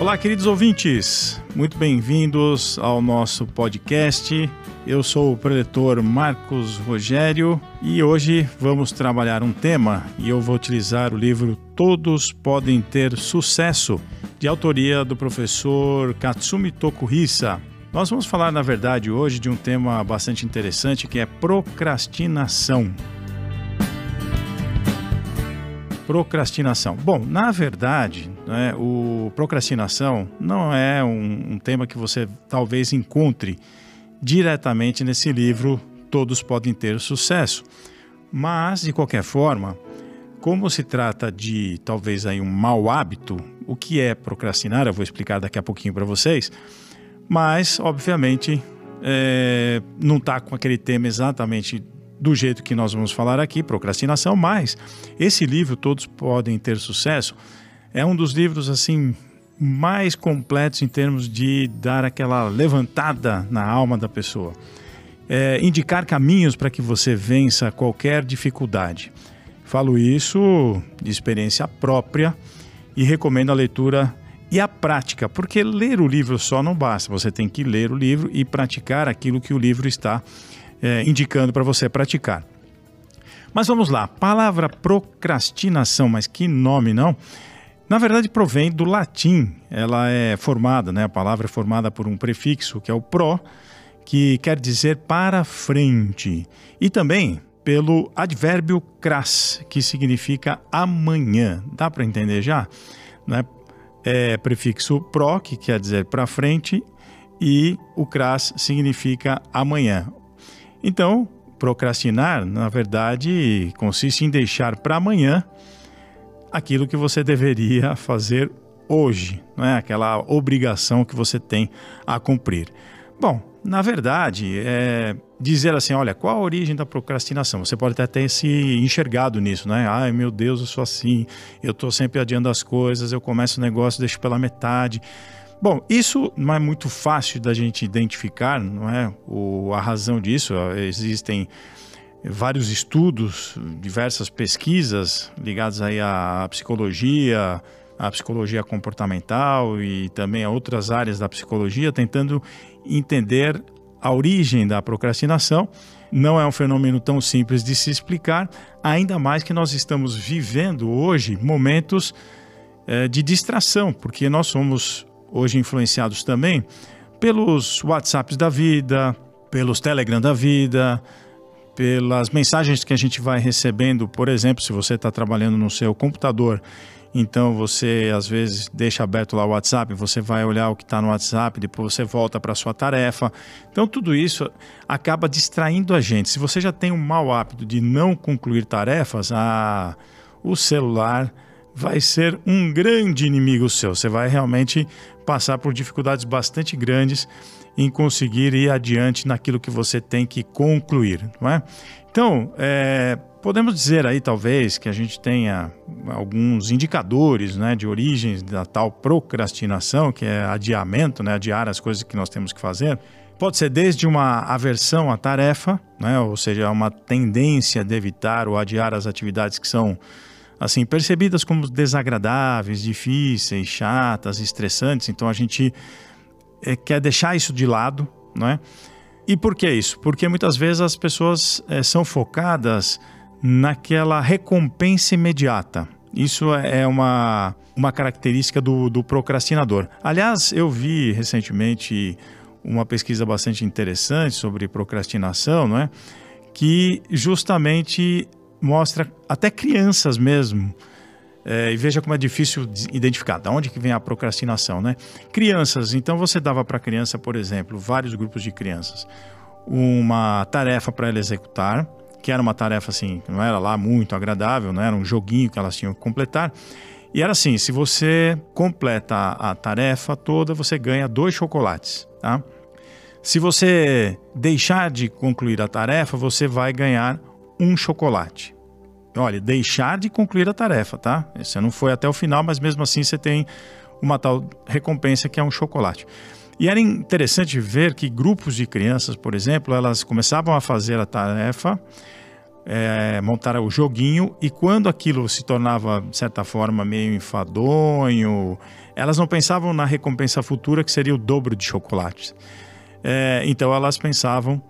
Olá, queridos ouvintes, muito bem-vindos ao nosso podcast. Eu sou o preletor Marcos Rogério e hoje vamos trabalhar um tema e eu vou utilizar o livro Todos Podem Ter Sucesso, de autoria do professor Katsumi Tokuhisa. Nós vamos falar, na verdade, hoje de um tema bastante interessante que é procrastinação. Procrastinação. Bom, na verdade, né, o procrastinação não é um, um tema que você talvez encontre diretamente nesse livro Todos Podem Ter Sucesso. Mas, de qualquer forma, como se trata de talvez aí um mau hábito, o que é procrastinar, eu vou explicar daqui a pouquinho para vocês, mas, obviamente, é, não está com aquele tema exatamente do jeito que nós vamos falar aqui, procrastinação, mas esse livro, Todos Podem Ter Sucesso, é um dos livros assim mais completos em termos de dar aquela levantada na alma da pessoa. É, indicar caminhos para que você vença qualquer dificuldade. Falo isso de experiência própria e recomendo a leitura e a prática, porque ler o livro só não basta, você tem que ler o livro e praticar aquilo que o livro está é, indicando para você praticar. Mas vamos lá, palavra procrastinação, mas que nome não? Na verdade provém do latim, ela é formada, né, a palavra é formada por um prefixo que é o pro, que quer dizer para frente, e também pelo advérbio cras, que significa amanhã. Dá para entender já? Né? É prefixo pro, que quer dizer para frente, e o cras significa amanhã. Então, procrastinar, na verdade, consiste em deixar para amanhã aquilo que você deveria fazer hoje, não é aquela obrigação que você tem a cumprir. Bom, na verdade, é dizer assim, olha, qual a origem da procrastinação? Você pode até ter se enxergado nisso, né? Ai, meu Deus, eu sou assim, eu estou sempre adiando as coisas, eu começo o negócio, deixo pela metade. Bom, isso não é muito fácil da gente identificar, não é? O, a razão disso, existem vários estudos, diversas pesquisas ligadas aí à psicologia, à psicologia comportamental e também a outras áreas da psicologia, tentando entender a origem da procrastinação. Não é um fenômeno tão simples de se explicar, ainda mais que nós estamos vivendo hoje momentos é, de distração, porque nós somos hoje influenciados também pelos WhatsApps da vida, pelos Telegram da vida, pelas mensagens que a gente vai recebendo, por exemplo, se você está trabalhando no seu computador, então você às vezes deixa aberto lá o WhatsApp, você vai olhar o que está no WhatsApp, depois você volta para sua tarefa. Então tudo isso acaba distraindo a gente. Se você já tem um mau hábito de não concluir tarefas, ah, o celular vai ser um grande inimigo seu. Você vai realmente passar por dificuldades bastante grandes em conseguir ir adiante naquilo que você tem que concluir, não é? Então, é, podemos dizer aí talvez que a gente tenha alguns indicadores, né, de origens da tal procrastinação, que é adiamento, né, adiar as coisas que nós temos que fazer. Pode ser desde uma aversão à tarefa, né, ou seja, uma tendência de evitar ou adiar as atividades que são assim percebidas como desagradáveis, difíceis, chatas, estressantes. Então a gente é, quer deixar isso de lado, não é? E por que isso? Porque muitas vezes as pessoas é, são focadas naquela recompensa imediata. Isso é uma, uma característica do, do procrastinador. Aliás, eu vi recentemente uma pesquisa bastante interessante sobre procrastinação, não é? Que justamente mostra até crianças mesmo. É, e veja como é difícil identificar de onde que vem a procrastinação, né? Crianças, então você dava para criança, por exemplo, vários grupos de crianças, uma tarefa para ela executar, que era uma tarefa assim, não era lá muito agradável, não era um joguinho que elas tinham que completar. E era assim, se você completa a, a tarefa toda, você ganha dois chocolates, tá? Se você deixar de concluir a tarefa, você vai ganhar um chocolate. Olha, deixar de concluir a tarefa, tá? Você não foi até o final, mas mesmo assim você tem uma tal recompensa que é um chocolate. E era interessante ver que grupos de crianças, por exemplo, elas começavam a fazer a tarefa, é, montar o joguinho e quando aquilo se tornava, de certa forma, meio enfadonho, elas não pensavam na recompensa futura, que seria o dobro de chocolates. É, então elas pensavam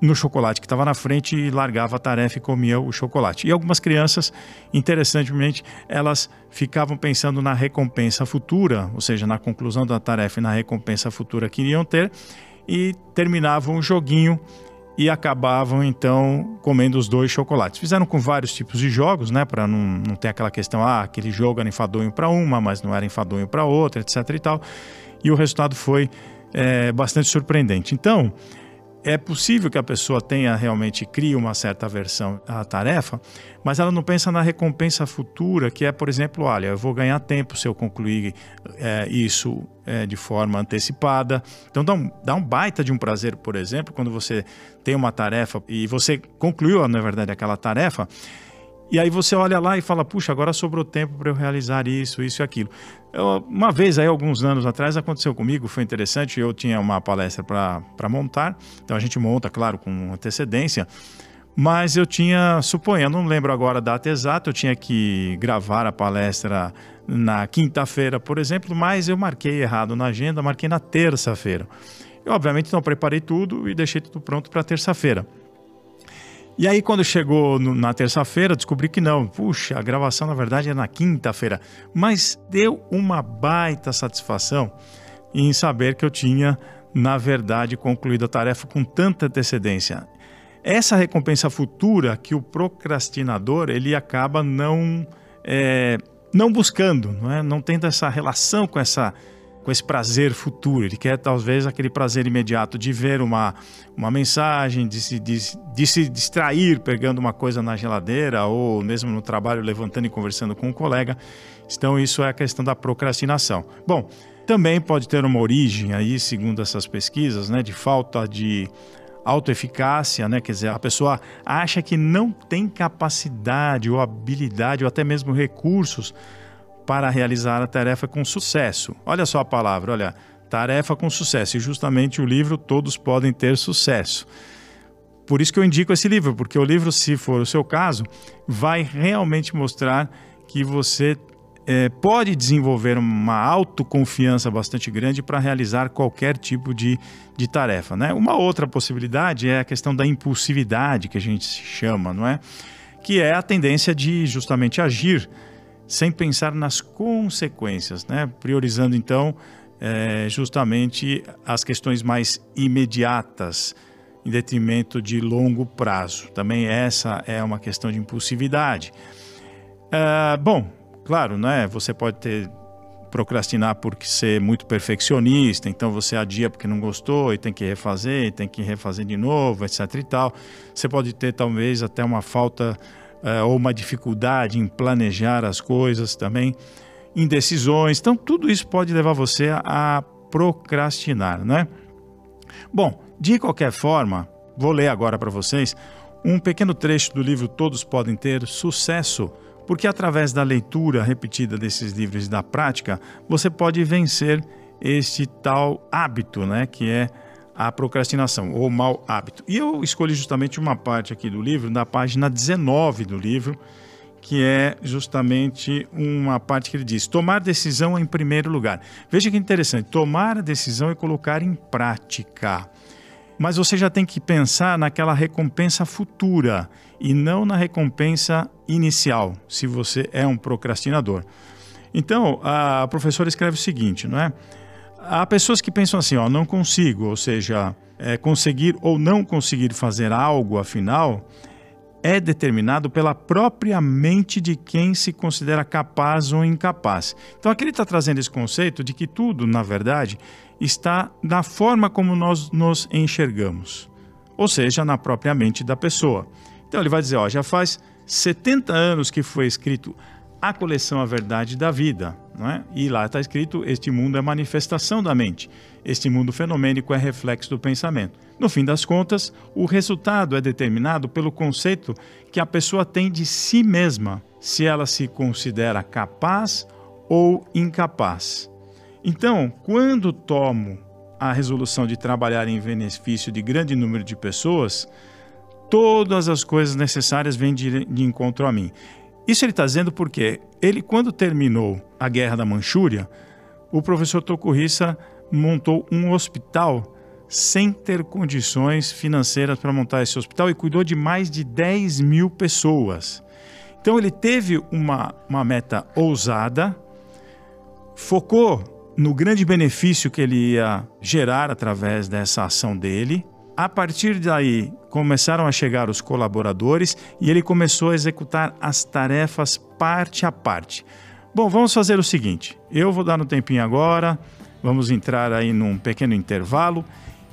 no chocolate que estava na frente e largava a tarefa e comia o chocolate. E algumas crianças, interessantemente, elas ficavam pensando na recompensa futura, ou seja, na conclusão da tarefa e na recompensa futura que iriam ter, e terminavam o joguinho e acabavam então comendo os dois chocolates. Fizeram com vários tipos de jogos, né, para não, não ter aquela questão, ah, aquele jogo era enfadonho para uma, mas não era enfadonho para outra, etc e tal. E o resultado foi é, bastante surpreendente. Então, é possível que a pessoa tenha realmente crie uma certa aversão à tarefa, mas ela não pensa na recompensa futura, que é, por exemplo, olha, eu vou ganhar tempo se eu concluir é, isso é, de forma antecipada. Então dá um, dá um baita de um prazer, por exemplo, quando você tem uma tarefa e você concluiu, na verdade, aquela tarefa e aí você olha lá e fala, puxa, agora sobrou tempo para eu realizar isso, isso e aquilo. Eu, uma vez aí, alguns anos atrás, aconteceu comigo, foi interessante, eu tinha uma palestra para montar, então a gente monta, claro, com antecedência, mas eu tinha, suponho, não lembro agora a data exata, eu tinha que gravar a palestra na quinta-feira, por exemplo, mas eu marquei errado na agenda, marquei na terça-feira. Eu, obviamente, não preparei tudo e deixei tudo pronto para terça-feira. E aí, quando chegou no, na terça-feira, descobri que não. Puxa, a gravação na verdade é na quinta-feira. Mas deu uma baita satisfação em saber que eu tinha, na verdade, concluído a tarefa com tanta antecedência. Essa recompensa futura que o procrastinador ele acaba não, é, não buscando, não, é? não tendo essa relação com essa com esse prazer futuro. Ele quer talvez aquele prazer imediato de ver uma, uma mensagem, de se, de, de se distrair pegando uma coisa na geladeira ou mesmo no trabalho levantando e conversando com um colega. Então isso é a questão da procrastinação. Bom, também pode ter uma origem aí, segundo essas pesquisas, né, de falta de autoeficácia, né? Quer dizer, a pessoa acha que não tem capacidade ou habilidade ou até mesmo recursos para realizar a tarefa com sucesso. Olha só a palavra, olha, tarefa com sucesso. E justamente o livro Todos Podem Ter Sucesso. Por isso que eu indico esse livro, porque o livro, se for o seu caso, vai realmente mostrar que você é, pode desenvolver uma autoconfiança bastante grande para realizar qualquer tipo de, de tarefa. Né? Uma outra possibilidade é a questão da impulsividade, que a gente chama, não é? Que é a tendência de justamente agir sem pensar nas consequências, né? priorizando então é, justamente as questões mais imediatas em detrimento de longo prazo. Também essa é uma questão de impulsividade. É, bom, claro, né? Você pode ter procrastinar por ser muito perfeccionista, então você adia porque não gostou e tem que refazer, e tem que refazer de novo, etc e tal. Você pode ter talvez até uma falta uh, ou uma dificuldade em planejar as coisas também, indecisões. Então, tudo isso pode levar você a procrastinar, né? Bom, de qualquer forma, vou ler agora para vocês um pequeno trecho do livro Todos Podem Ter Sucesso, porque através da leitura repetida desses livros e da prática, você pode vencer este tal hábito, né, que é a procrastinação ou mau hábito. E eu escolhi justamente uma parte aqui do livro, na página 19 do livro, que é justamente uma parte que ele diz: tomar decisão em primeiro lugar. Veja que interessante, tomar a decisão e colocar em prática. Mas você já tem que pensar naquela recompensa futura e não na recompensa inicial, se você é um procrastinador. Então, a professora escreve o seguinte, não é? Há pessoas que pensam assim, ó, não consigo, ou seja, é, conseguir ou não conseguir fazer algo, afinal, é determinado pela própria mente de quem se considera capaz ou incapaz. Então aqui ele está trazendo esse conceito de que tudo, na verdade, está na forma como nós nos enxergamos, ou seja, na própria mente da pessoa. Então ele vai dizer, ó, já faz 70 anos que foi escrito a coleção A Verdade da Vida. É? E lá está escrito: Este mundo é manifestação da mente. Este mundo fenomênico é reflexo do pensamento. No fim das contas, o resultado é determinado pelo conceito que a pessoa tem de si mesma, se ela se considera capaz ou incapaz. Então, quando tomo a resolução de trabalhar em benefício de grande número de pessoas, todas as coisas necessárias vêm de, de encontro a mim. Isso ele está dizendo porque ele, quando terminou a guerra da Manchúria, o professor Tokuhisa montou um hospital sem ter condições financeiras para montar esse hospital e cuidou de mais de 10 mil pessoas. Então ele teve uma, uma meta ousada, focou no grande benefício que ele ia gerar através dessa ação dele. A partir daí, começaram a chegar os colaboradores e ele começou a executar as tarefas parte a parte. Bom, vamos fazer o seguinte: eu vou dar um tempinho agora, vamos entrar aí num pequeno intervalo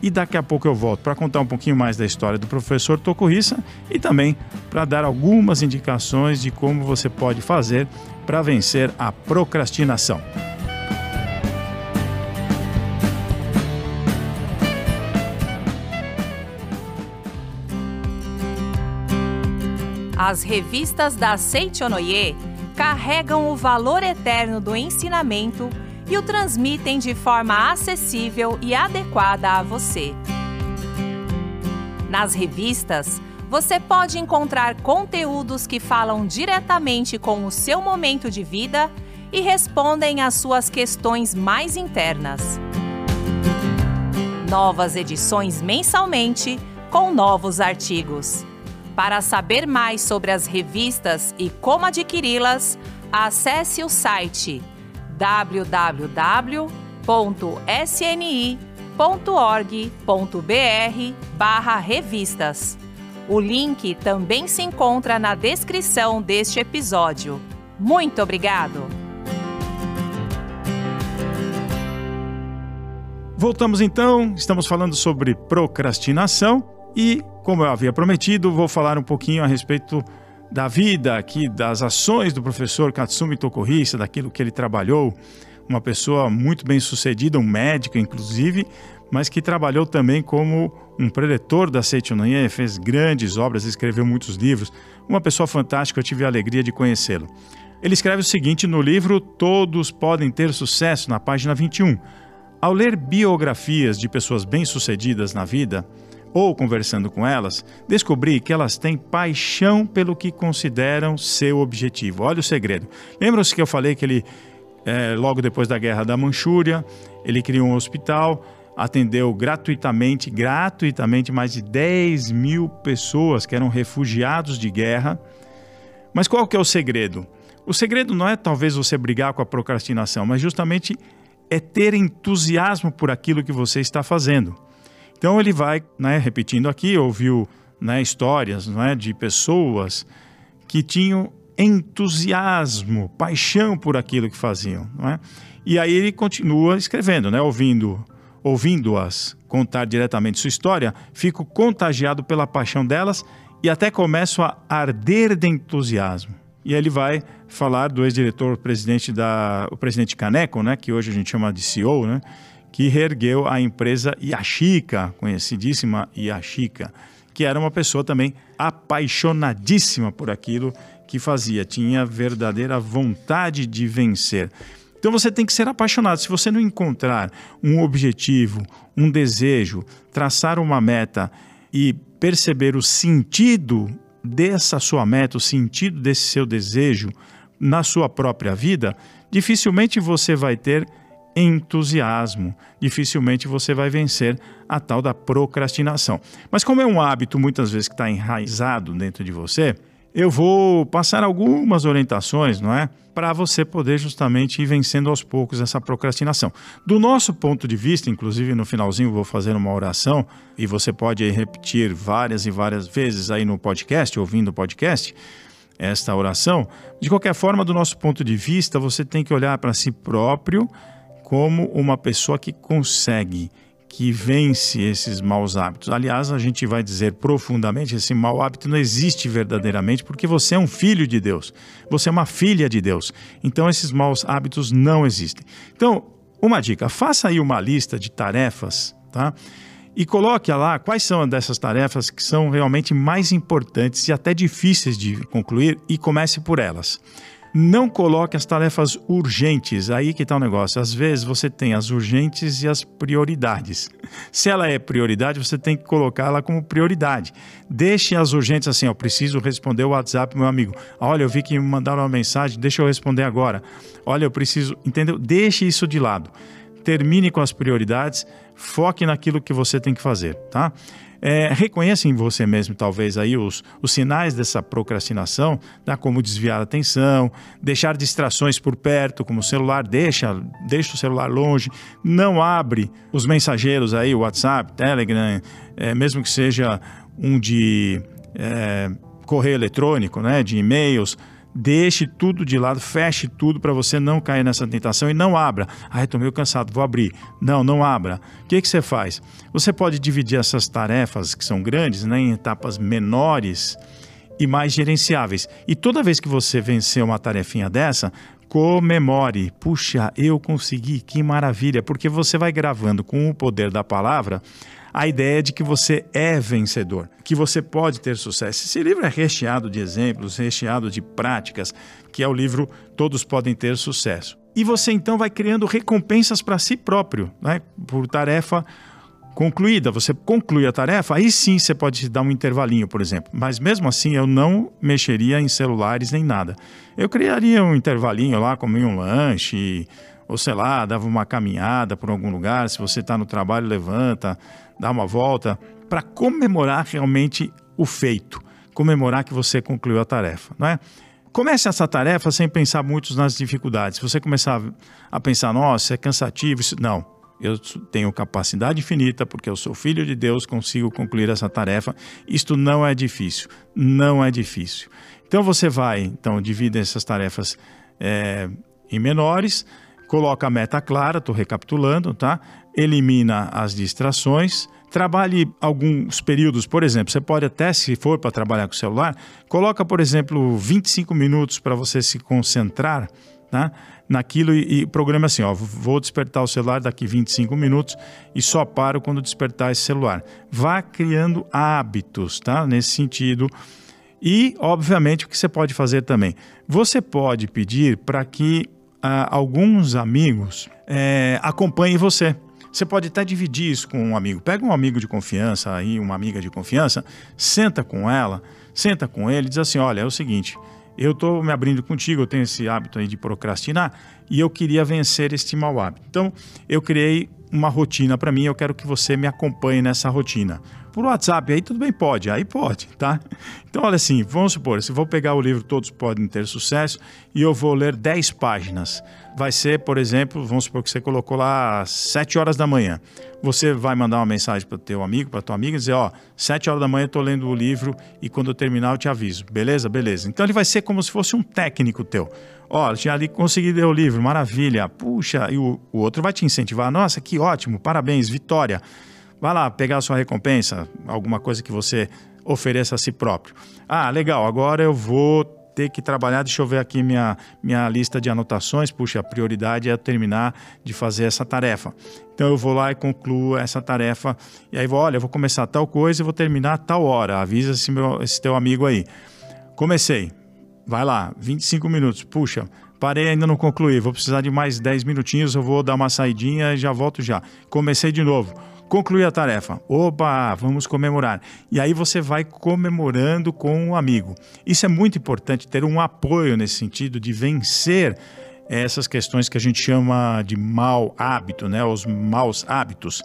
e daqui a pouco eu volto para contar um pouquinho mais da história do professor Tokuhisa e também para dar algumas indicações de como você pode fazer para vencer a procrastinação. As revistas da Seichonoye carregam o valor eterno do ensinamento e o transmitem de forma acessível e adequada a você. Nas revistas, você pode encontrar conteúdos que falam diretamente com o seu momento de vida e respondem às suas questões mais internas. Novas edições mensalmente com novos artigos. Para saber mais sobre as revistas e como adquiri-las, acesse o site www.sni.org.br/revistas. O link também se encontra na descrição deste episódio. Muito obrigado! Voltamos então, estamos falando sobre procrastinação e, como eu havia prometido, vou falar um pouquinho a respeito da vida aqui, das ações do professor Katsumi Tokuhisa, daquilo que ele trabalhou, uma pessoa muito bem sucedida, um médico inclusive, mas que trabalhou também como um preletor da Seichonoye, fez grandes obras, escreveu muitos livros, uma pessoa fantástica, eu tive a alegria de conhecê-lo. Ele escreve o seguinte no livro Todos Podem Ter Sucesso, na página 21. Ao ler biografias de pessoas bem-sucedidas na vida, ou conversando com elas, descobri que elas têm paixão pelo que consideram seu objetivo. Olha o segredo. Lembram-se que eu falei que ele, é, logo depois da guerra da Manchúria, ele criou um hospital, atendeu gratuitamente, gratuitamente, mais de 10 mil pessoas que eram refugiados de guerra. Mas qual que é o segredo? O segredo não é talvez você brigar com a procrastinação, mas justamente é ter entusiasmo por aquilo que você está fazendo. Então ele vai, né, repetindo aqui, ouviu né, histórias né, de pessoas que tinham entusiasmo, paixão por aquilo que faziam. É? E aí ele continua escrevendo, né, ouvindo, ouvindo-as contar diretamente sua história, fico contagiado pela paixão delas e até começo a arder de entusiasmo. E ele vai falar do ex-diretor presidente da o presidente Caneco, né, que hoje a gente chama de CEO, né, que reergueu a empresa Yashica, conhecidíssima Yashica, que era uma pessoa também apaixonadíssima por aquilo que fazia, tinha verdadeira vontade de vencer. Então você tem que ser apaixonado. Se você não encontrar um objetivo, um desejo, traçar uma meta e perceber o sentido dessa sua meta, o sentido desse seu desejo na sua própria vida, dificilmente você vai ter entusiasmo. Dificilmente você vai vencer a tal da procrastinação. Mas como é um hábito muitas vezes que está enraizado dentro de você, eu vou passar algumas orientações, não é? Para você poder justamente ir vencendo aos poucos essa procrastinação. Do nosso ponto de vista, inclusive no finalzinho vou fazer uma oração e você pode repetir várias e várias vezes aí no podcast, ouvindo o podcast, esta oração. De qualquer forma, do nosso ponto de vista, você tem que olhar para si próprio como uma pessoa que consegue, que vence esses maus hábitos. Aliás, a gente vai dizer profundamente: esse mau hábito não existe verdadeiramente, porque você é um filho de Deus, você é uma filha de Deus. Então, esses maus hábitos não existem. Então, uma dica: faça aí uma lista de tarefas, tá? E coloque lá quais são dessas tarefas que são realmente mais importantes e até difíceis de concluir e comece por elas. Não coloque as tarefas urgentes, aí que está o negócio. Às vezes você tem as urgentes e as prioridades. Se ela é prioridade, você tem que colocá-la como prioridade. Deixe as urgentes assim, ó, preciso responder o WhatsApp, meu amigo. Olha, eu vi que me mandaram uma mensagem, deixa eu responder agora. Olha, eu preciso, entendeu? Deixe isso de lado. Termine com as prioridades, foque naquilo que você tem que fazer, tá? É, reconheça em você mesmo, talvez, aí os, os sinais dessa procrastinação, tá? como desviar a atenção, deixar distrações por perto, como o celular, deixa, deixa o celular longe, não abre os mensageiros aí, WhatsApp, Telegram, é, mesmo que seja um de é, correio eletrônico, né, de e-mails, Deixe tudo de lado, feche tudo para você não cair nessa tentação e não abra. Ah, estou meio cansado, vou abrir. Não, não abra. O que, que você faz? Você pode dividir essas tarefas que são grandes né, em etapas menores e mais gerenciáveis. E toda vez que você vencer uma tarefinha dessa, comemore. Puxa, eu consegui, que maravilha, porque você vai gravando com o poder da palavra a ideia de que você é vencedor, que você pode ter sucesso. Esse livro é recheado de exemplos, recheado de práticas, que é o livro Todos Podem Ter Sucesso. E você então vai criando recompensas para si próprio, né? por tarefa concluída. Você conclui a tarefa, aí sim você pode dar um intervalinho, por exemplo. Mas mesmo assim eu não mexeria em celulares nem nada. Eu criaria um intervalinho lá, comia um lanche, ou sei lá, dava uma caminhada por algum lugar. Se você está no trabalho, levanta, dar uma volta, para comemorar realmente o feito, comemorar que você concluiu a tarefa, não é? Comece essa tarefa sem pensar muito nas dificuldades. Se você começar a pensar, nossa, é cansativo, isso... não. Eu tenho capacidade infinita, porque eu sou filho de Deus, consigo concluir essa tarefa. Isto não é difícil, não é difícil. Então você vai, então divide essas tarefas é, em menores, coloca a meta clara, estou recapitulando, tá? Elimina as distrações, trabalhe alguns períodos, por exemplo, você pode até, se for para trabalhar com o celular, coloca, por exemplo, 25 minutos para você se concentrar tá? naquilo e, e programa assim, ó, vou despertar o celular daqui 25 minutos e só paro quando despertar esse celular. Vá criando hábitos, tá? Nesse sentido. E, obviamente, o que você pode fazer também? Você pode pedir para que ah, alguns amigos é, acompanhem você. Você pode até dividir isso com um amigo. Pega um amigo de confiança aí, uma amiga de confiança, senta com ela, senta com ele e diz assim: olha, é o seguinte, eu estou me abrindo contigo, eu tenho esse hábito aí de procrastinar e eu queria vencer este mau hábito. Então, eu criei uma rotina para mim, eu quero que você me acompanhe nessa rotina. Por WhatsApp, aí tudo bem, pode, aí pode, tá? Então, olha assim, vamos supor, se vou pegar o livro Todos Podem Ter Sucesso e eu vou ler 10 páginas. Vai ser, por exemplo, vamos supor que você colocou lá às 7 horas da manhã. Você vai mandar uma mensagem para o teu amigo, para tua amiga dizer, ó, 7 horas da manhã eu estou lendo o livro e quando eu terminar eu te aviso. Beleza? Beleza. Então ele vai ser como se fosse um técnico teu. Ó, já ali consegui ler o livro, maravilha. Puxa, e o, o outro vai te incentivar. Nossa, que ótimo, parabéns, vitória. Vai lá pegar a sua recompensa, alguma coisa que você ofereça a si próprio. Ah, legal, agora eu vou ter que trabalhar, deixa eu ver aqui minha, minha lista de anotações. Puxa, a prioridade é terminar de fazer essa tarefa. Então eu vou lá e concluo essa tarefa. E aí vou, olha, eu vou começar tal coisa e vou terminar tal hora. Avisa esse, meu, esse teu amigo aí. Comecei. Vai lá, 25 minutos. Puxa, parei ainda não concluí. Vou precisar de mais 10 minutinhos. Eu vou dar uma saidinha e já volto já. Comecei de novo. Concluí a tarefa. Opa, vamos comemorar. E aí você vai comemorando com um amigo. Isso é muito importante ter um apoio nesse sentido de vencer essas questões que a gente chama de mau hábito, né? Os maus hábitos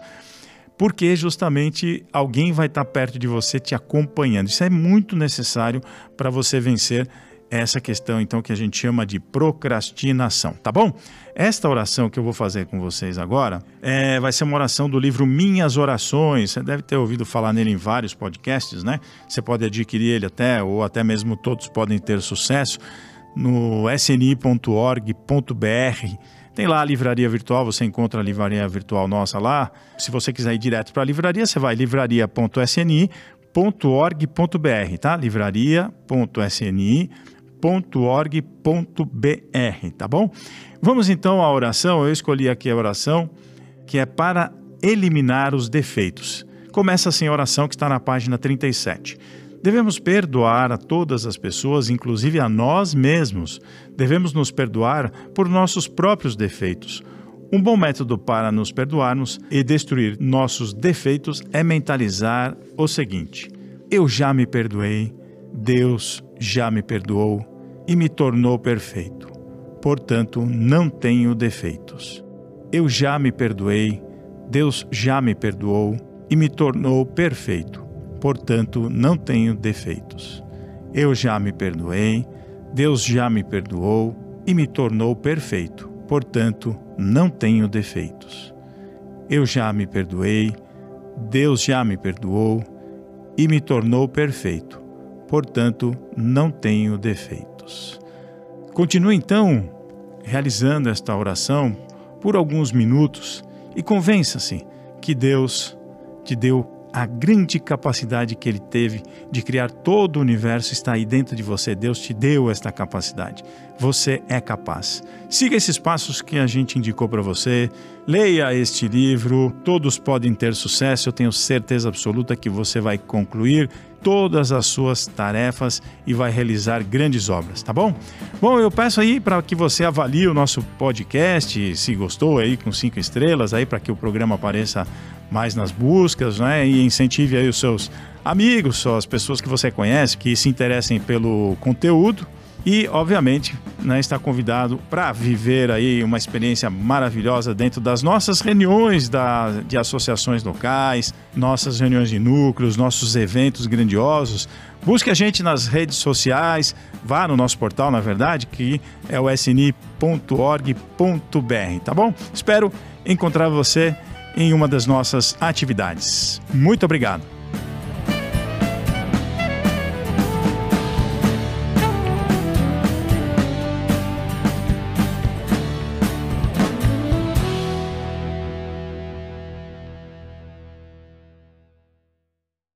porque justamente alguém vai estar perto de você te acompanhando. Isso é muito necessário para você vencer essa questão então que a gente chama de procrastinação, tá bom? Esta oração que eu vou fazer com vocês agora é, vai ser uma oração do livro Minhas Orações. Você deve ter ouvido falar nele em vários podcasts, né? Você pode adquirir ele até, ou até mesmo todos podem ter sucesso, no sni.org.br. Tem lá a livraria virtual, você encontra a livraria virtual nossa lá. Se você quiser ir direto para a livraria, você vai livraria.sni.org.br, tá? livraria.sni.org.br www.oração.org.br, tá bom? Vamos então à oração. Eu escolhi aqui a oração que é para eliminar os defeitos. Começa assim a oração que está na página 37. Devemos perdoar a todas as pessoas, inclusive a nós mesmos. Devemos nos perdoar por nossos próprios defeitos. Um bom método para nos perdoarmos e destruir nossos defeitos é mentalizar o seguinte: eu já me perdoei, Deus já me perdoou e me tornou perfeito. Portanto, não tenho defeitos. Eu já me perdoei, Deus já me perdoou e me tornou perfeito. Portanto, não tenho defeitos. Eu já me perdoei, Deus já me perdoou e me tornou perfeito. Portanto, não tenho defeitos. Eu já me perdoei, Deus já me perdoou e me tornou perfeito. Portanto, não tenho defeitos. Continue então realizando esta oração por alguns minutos e convença-se que Deus te deu a grande capacidade que ele teve de criar todo o universo está aí dentro de você. Deus te deu esta capacidade. Você é capaz. Siga esses passos que a gente indicou para você. Leia este livro. Todos podem ter sucesso. Eu tenho certeza absoluta que você vai concluir todas as suas tarefas e vai realizar grandes obras, tá bom? Bom, eu peço aí para que você avalie o nosso podcast, se gostou aí com cinco estrelas aí para que o programa apareça mais nas buscas, né? E incentive aí os seus amigos, as pessoas que você conhece, que se interessem pelo conteúdo. E, obviamente, né, está convidado para viver aí uma experiência maravilhosa dentro das nossas reuniões da, de associações locais, nossas reuniões de núcleos, nossos eventos grandiosos. Busque a gente nas redes sociais, vá no nosso portal, na verdade, que é o sni.org.br, tá bom? Espero encontrar você em uma das nossas atividades. Muito obrigado.